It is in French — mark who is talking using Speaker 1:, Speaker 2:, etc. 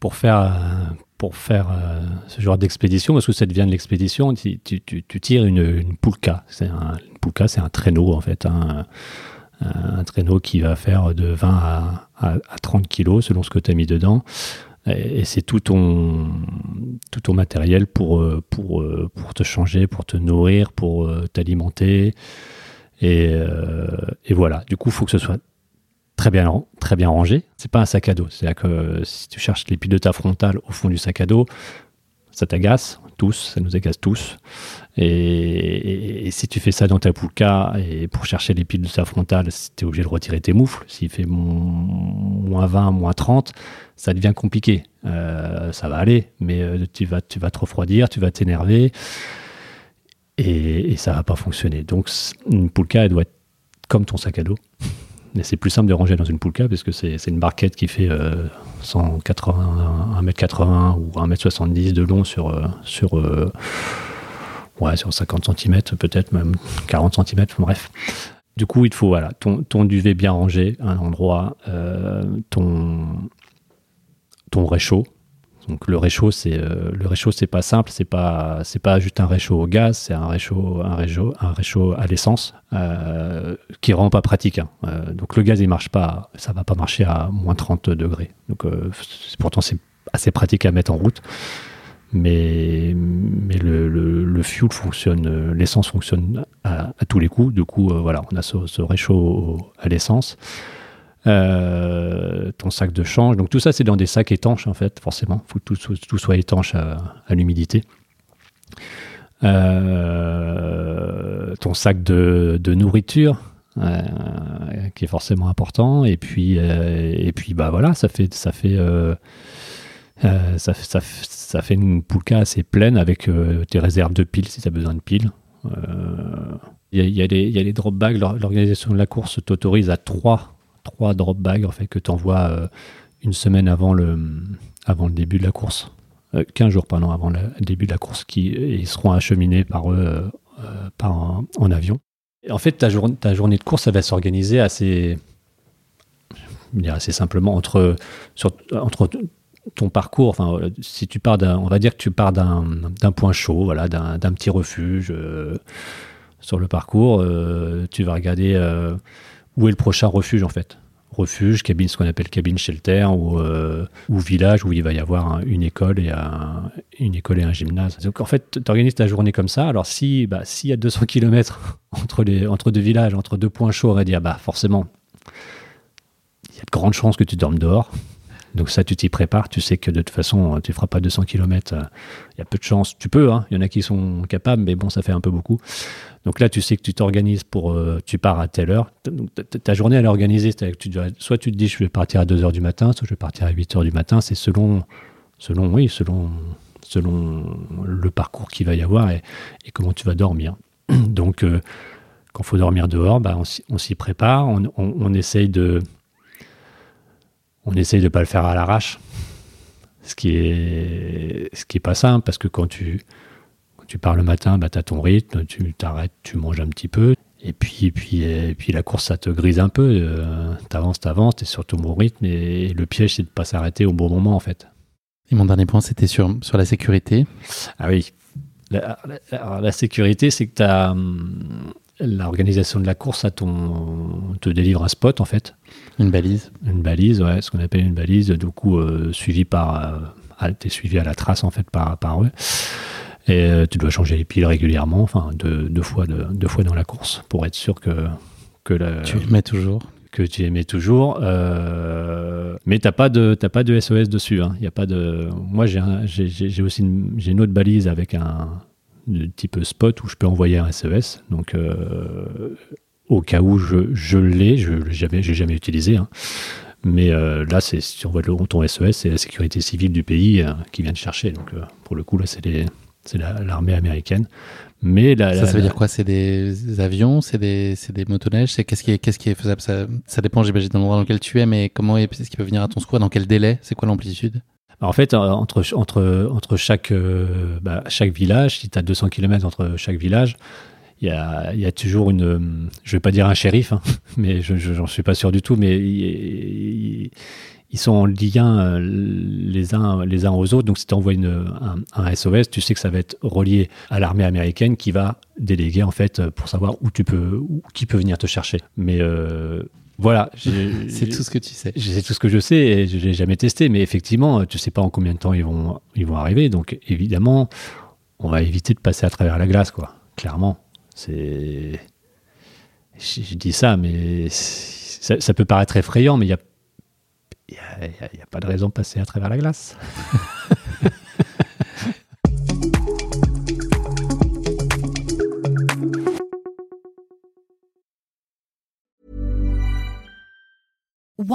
Speaker 1: Pour faire, pour faire euh, ce genre d'expédition, parce que ça devient de l'expédition, tu, tu, tu, tires une, une poulka. Une poulka, c'est un traîneau en fait, un, un, traîneau qui va faire de 20 à, à, 30 kilos selon ce que tu as mis dedans. Et, c'est tout ton, tout ton matériel pour, euh, pour, euh, pour te changer, pour te nourrir, pour t'alimenter. Et, et, voilà, du coup, il faut que ce soit très bien, très bien rangé. C'est pas un sac à dos. C'est-à-dire que si tu cherches les piles de ta frontale au fond du sac à dos, ça t'agace tous, ça nous agace tous. Et, si tu fais ça dans ta poulka, et pour chercher les piles de ta frontale, tu es obligé de retirer tes moufles. S'il fait moins 20, moins 30, ça devient compliqué. Euh, ça va aller, mais euh, tu, vas, tu vas te refroidir, tu vas t'énerver, et, et ça va pas fonctionner. Donc une poulka, elle doit être comme ton sac à dos. Mais c'est plus simple de ranger dans une poulka parce que c'est une barquette qui fait 180, 1m80 ou 1m70 de long sur, euh, sur, euh, ouais, sur 50 cm, peut-être même 40 cm, bref. Du coup, il faut voilà, ton, ton duvet bien rangé à un endroit, euh, ton, ton réchaud, donc le réchaud, c'est euh, le réchaud, c'est pas simple, c'est pas c'est pas juste un réchaud au gaz, c'est un réchaud un réchaud un réchaud à l'essence euh, qui rend pas pratique. Hein. Euh, donc le gaz il marche pas, ça va pas marcher à moins 30 degrés. Donc pourtant c'est assez pratique à mettre en route, mais mais le, le, fuel fonctionne, l'essence fonctionne à, tous les coups. Du coup voilà, on a ce, ce réchaud à l'essence. Euh, ton sac de change. Donc tout ça, c'est dans des sacs étanches, en fait, forcément. Il faut que tout, soit étanche à, l'humidité. Euh, ton sac de, nourriture, euh, qui est forcément important. Et puis, et puis bah voilà, ça fait, ça fait, une poulka assez pleine avec tes réserves de piles si tu as besoin de piles. Il y, y, a les drop bags. L'organisation de la course t'autorise à 3 trois drop bags en fait, que tu envoies euh, une semaine avant le, avant le début de la course. 15 euh, jours pardon, avant le début de la course, qui seront acheminés par eux euh, par en, avion. en fait, ta, journée, ta journée de course, ça va s'organiser assez, assez simplement entre, sur, entre ton parcours, enfin, si tu pars on va dire que tu pars d'un, point chaud, voilà, d'un, petit refuge sur le parcours, tu vas regarder où est le prochain refuge en fait? Refuge, cabine, ce qu'on appelle cabine shelter, ou, euh, ou village où il va y avoir une, école et un, une école et un gymnase. Donc en fait, tu organises ta journée comme ça. Alors si bah, s'il y a 200 km entre, entre deux villages, entre deux points chauds, on va dire, bah forcément, il y a de grandes chances que tu dormes dehors. Donc ça, tu t'y prépares, tu sais que de toute façon, tu ne feras pas 200 km. Il y a peu de chances. Tu peux, hein. il y en a qui sont capables, mais bon, ça fait un peu beaucoup. Donc là, tu sais que tu t'organises pour, euh, tu pars à telle heure. ta journée, elle est organisée. Tu soit tu te dis, je vais partir à 2 heures du matin, soit je vais partir à 8 heures du matin. C'est selon, selon, oui, selon, selon le parcours qu'il va y avoir et, comment tu vas dormir. Donc, euh, quand il faut dormir dehors, bah, on, s'y prépare. On, essaye de, on essaye de pas le faire à l'arrache. Ce qui est, ce qui est pas simple parce que quand tu, Tu pars le matin, bah, tu as ton rythme, tu t'arrêtes, tu manges un petit peu. Et puis, puis, et puis la course, ça te grise un peu. Euh, t'avances, t'avances, t'es sur ton bon rythme. Et, le piège, c'est de pas s'arrêter au bon moment, en fait.
Speaker 2: Et mon dernier point, c'était sur, sur la sécurité.
Speaker 1: Ah oui. La, la, sécurité, c'est que tu as hum, l'organisation de la course à ton, te délivre un spot, en fait.
Speaker 2: Une balise.
Speaker 1: Une balise, ouais, ce qu'on appelle une balise, du coup, euh, suivi par. Euh, t'es suivi à la trace, en fait, par, par eux. Et euh, tu dois changer les piles régulièrement, enfin deux, deux, fois, deux, fois dans la course, pour être sûr que, que la,
Speaker 2: tu les mets toujours.
Speaker 1: Que tu les mets toujours. Euh, mais tu n'as pas, de, pas de SOS dessus. Hein. Y a pas de... Moi, j'ai aussi une, une, autre balise avec un type spot où je peux envoyer un SOS. Donc, euh, au cas où je, je l'ai, je n'ai jamais, jamais utilisé. Hein. Mais là, c'est si on voit ton SOS, c'est la sécurité civile du pays qui vient te chercher. Donc, pour le coup, là, c'est l'armée américaine. Mais
Speaker 2: ça, ça veut dire quoi? C'est des avions? C'est des, des motoneiges C'est qu'est-ce qui est, qu'est-ce qui est faisable? Ça, ça dépend, j'imagine, de l'endroit dans lequel tu es, mais comment est-ce qu'il peut venir à ton secours Dans quel délai? C'est quoi l'amplitude?
Speaker 1: En fait, entre, entre, entre chaque, euh, bah, chaque village, si tu as 200 km entre chaque village, il y a, y a, toujours une, je vais pas dire un shérif, hein, mais je j'en suis pas sûr du tout, mais ils sont en lien euh, les uns, les uns aux autres. Donc, si tu envoies un, un, SOS, tu sais que ça va être relié à l'armée américaine qui va déléguer, en fait, pour savoir où tu peux, qui peut venir te chercher. Mais euh, voilà.
Speaker 2: C'est tout ce que tu sais.
Speaker 1: C'est tout ce que je sais et je n'ai jamais testé. Mais effectivement, tu sais pas en combien de temps ils vont, ils vont arriver. Donc, évidemment, on va éviter de passer à travers la glace, quoi. Clairement. C'est. Je, dis ça, mais ça, ça, peut paraître effrayant, mais il y a il n'y a, a, pas de raison de passer à travers la glace.